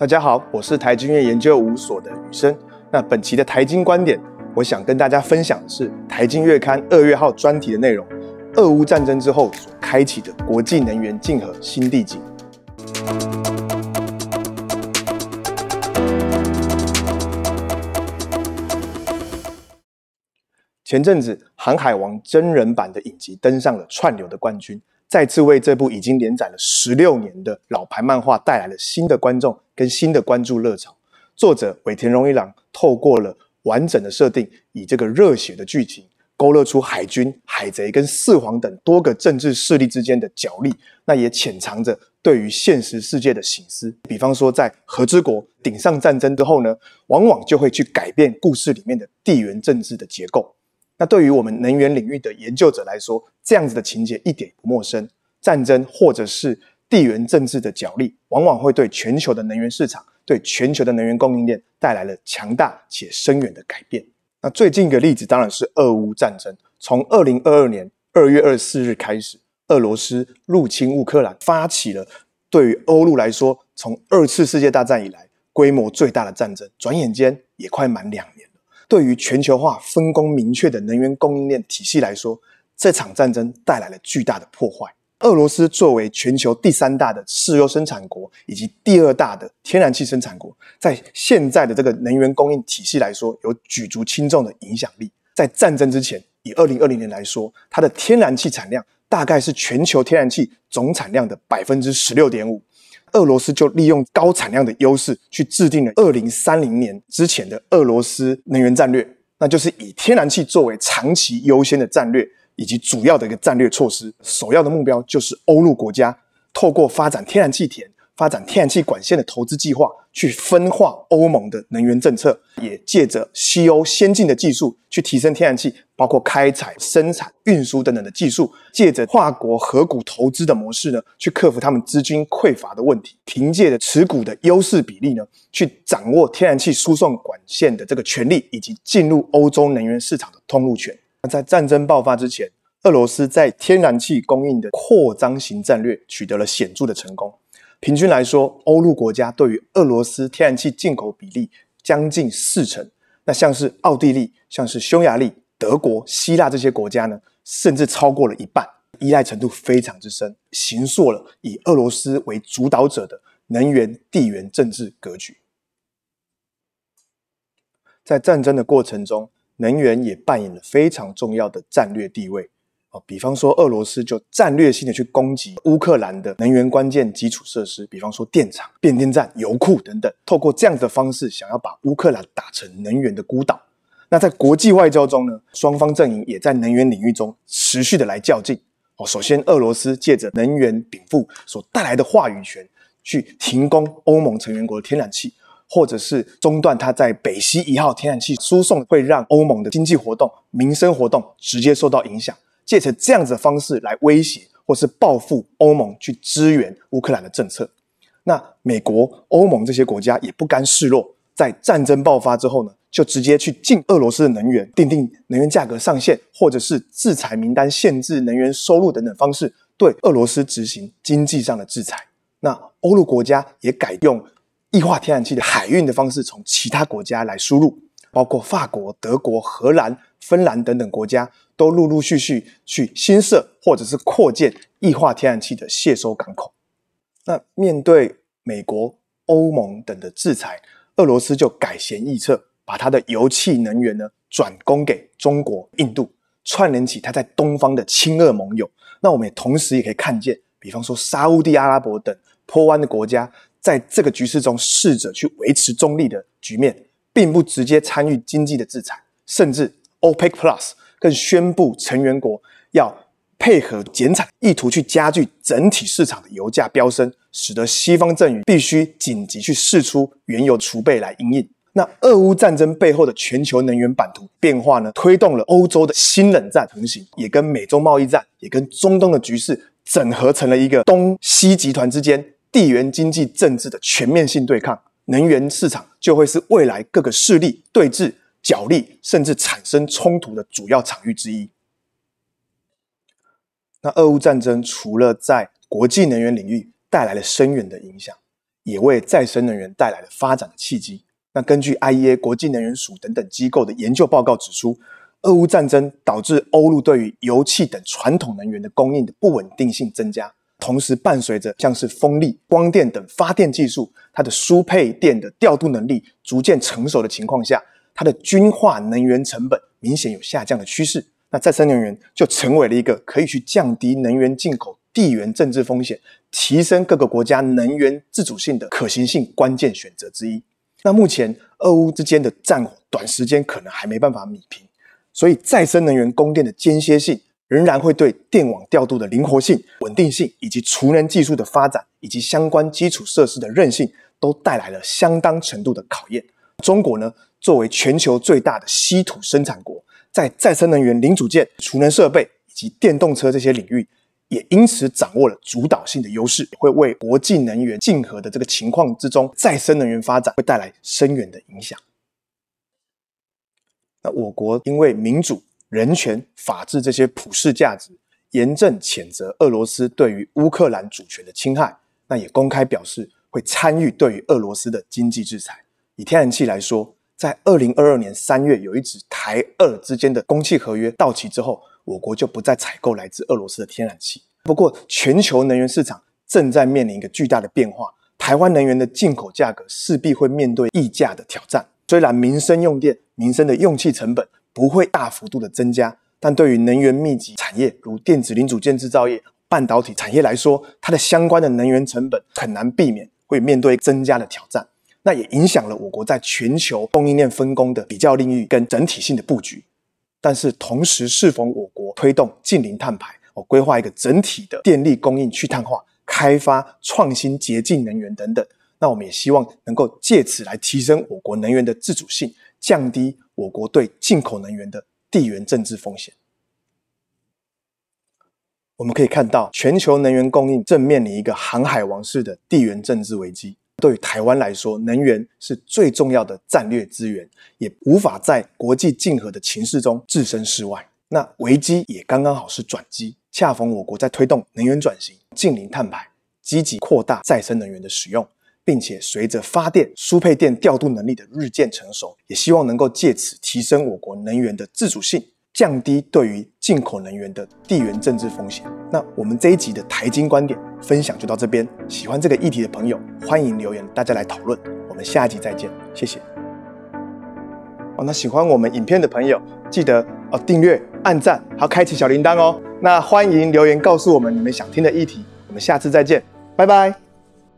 大家好，我是台经院研究五所的宇生。那本期的台经观点，我想跟大家分享的是台经月刊二月号专题的内容：俄乌战争之后所开启的国际能源竞合新地景。前阵子，《航海王》真人版的影集登上了串流的冠军。再次为这部已经连载了十六年的老牌漫画带来了新的观众跟新的关注热潮。作者尾田荣一郎透过了完整的设定，以这个热血的剧情勾勒出海军、海贼跟四皇等多个政治势力之间的角力，那也潜藏着对于现实世界的醒思。比方说，在和之国顶上战争之后呢，往往就会去改变故事里面的地缘政治的结构。那对于我们能源领域的研究者来说，这样子的情节一点不陌生。战争或者是地缘政治的角力，往往会对全球的能源市场、对全球的能源供应链带来了强大且深远的改变。那最近一个例子当然是俄乌战争。从二零二二年二月二十四日开始，俄罗斯入侵乌克兰，发起了对于欧陆来说，从二次世界大战以来规模最大的战争。转眼间也快满两年了。对于全球化分工明确的能源供应链体系来说，这场战争带来了巨大的破坏。俄罗斯作为全球第三大的石油生产国，以及第二大的天然气生产国，在现在的这个能源供应体系来说，有举足轻重的影响力。在战争之前，以二零二零年来说，它的天然气产量大概是全球天然气总产量的百分之十六点五。俄罗斯就利用高产量的优势，去制定了二零三零年之前的俄罗斯能源战略，那就是以天然气作为长期优先的战略，以及主要的一个战略措施。首要的目标就是欧陆国家透过发展天然气田。发展天然气管线的投资计划，去分化欧盟的能源政策，也借着西欧先进的技术去提升天然气，包括开采、生产、运输等等的技术，借着跨国合股投资的模式呢，去克服他们资金匮乏的问题，凭借着持股的优势比例呢，去掌握天然气输送管线的这个权利，以及进入欧洲能源市场的通路权。那在战争爆发之前，俄罗斯在天然气供应的扩张型战略取得了显著的成功。平均来说，欧陆国家对于俄罗斯天然气进口比例将近四成。那像是奥地利、像是匈牙利、德国、希腊这些国家呢，甚至超过了一半，依赖程度非常之深，形塑了以俄罗斯为主导者的能源地缘政治格局。在战争的过程中，能源也扮演了非常重要的战略地位。哦，比方说俄罗斯就战略性的去攻击乌克兰的能源关键基础设施，比方说电厂、变电站、油库等等，透过这样的方式，想要把乌克兰打成能源的孤岛。那在国际外交中呢，双方阵营也在能源领域中持续的来较劲。哦，首先俄罗斯借着能源禀赋所带来的话语权，去停工欧盟成员国的天然气，或者是中断它在北溪一号天然气输送，会让欧盟的经济活动、民生活动直接受到影响。借着这样子的方式来威胁或是报复欧盟去支援乌克兰的政策，那美国、欧盟这些国家也不甘示弱，在战争爆发之后呢，就直接去禁俄罗斯的能源，定定能源价格上限，或者是制裁名单、限制能源收入等等方式，对俄罗斯执行经济上的制裁。那欧陆国家也改用液化天然气的海运的方式，从其他国家来输入，包括法国、德国、荷兰。芬兰等等国家都陆陆续续去新设或者是扩建液化天然气的卸收港口。那面对美国、欧盟等的制裁，俄罗斯就改弦易辙，把它的油气能源呢转供给中国、印度，串联起它在东方的亲俄盟友。那我们也同时也可以看见，比方说沙地阿拉伯等坡湾的国家，在这个局势中试着去维持中立的局面，并不直接参与经济的制裁，甚至。OPEC Plus 更宣布成员国要配合减产，意图去加剧整体市场的油价飙升，使得西方阵营必须紧急去释出原油储备来应应。那俄乌战争背后的全球能源版图变化呢，推动了欧洲的新冷战成型，也跟美洲贸易战，也跟中东的局势整合成了一个东西集团之间地缘经济政治的全面性对抗。能源市场就会是未来各个势力对峙。角力甚至产生冲突的主要场域之一。那俄乌战争除了在国际能源领域带来了深远的影响，也为再生能源带来了发展的契机。那根据 IEA 国际能源署等等机构的研究报告指出，俄乌战争导致欧陆对于油气等传统能源的供应的不稳定性增加，同时伴随着像是风力、光电等发电技术，它的输配电的调度能力逐渐成熟的情况下，它的均化能源成本明显有下降的趋势。那再生能源就成为了一个可以去降低能源进口地缘政治风险、提升各个国家能源自主性的可行性关键选择之一。那目前俄乌之间的战火，短时间可能还没办法弭平。所以，再生能源供电的间歇性仍然会对电网调度的灵活性、稳定性，以及储能技术的发展，以及相关基础设施的韧性，都带来了相当程度的考验。中国呢，作为全球最大的稀土生产国，在再生能源零组件、储能设备以及电动车这些领域，也因此掌握了主导性的优势，会为国际能源竞合的这个情况之中，再生能源发展会带来深远的影响。那我国因为民主、人权、法治这些普世价值，严正谴责俄罗斯对于乌克兰主权的侵害。那也公开表示会参与对于俄罗斯的经济制裁。以天然气来说，在二零二二年三月有一纸台俄之间的供气合约到期之后，我国就不再采购来自俄罗斯的天然气。不过，全球能源市场正在面临一个巨大的变化，台湾能源的进口价格势必会面对溢价的挑战。虽然民生用电、民生的用气成本不会大幅度的增加，但对于能源密集产业如电子零组件制造业、半导体产业来说，它的相关的能源成本很难避免会面对增加的挑战。那也影响了我国在全球供应链分工的比较领域跟整体性的布局。但是同时，适逢我国推动近零碳排，哦，规划一个整体的电力供应去碳化、开发创新洁净能源等等。那我们也希望能够借此来提升我国能源的自主性，降低我国对进口能源的地缘政治风险。我们可以看到，全球能源供应正面临一个航海王式的地缘政治危机。对于台湾来说，能源是最重要的战略资源，也无法在国际竞合的情势中置身事外。那危机也刚刚好是转机，恰逢我国在推动能源转型、近零碳排，积极扩大再生能源的使用。并且随着发电输配电调度能力的日渐成熟，也希望能够借此提升我国能源的自主性，降低对于进口能源的地缘政治风险。那我们这一集的台金观点分享就到这边，喜欢这个议题的朋友欢迎留言，大家来讨论。我们下一集再见，谢谢。哦，那喜欢我们影片的朋友记得哦订阅、按赞，还要开启小铃铛哦。那欢迎留言告诉我们你们想听的议题，我们下次再见，拜拜。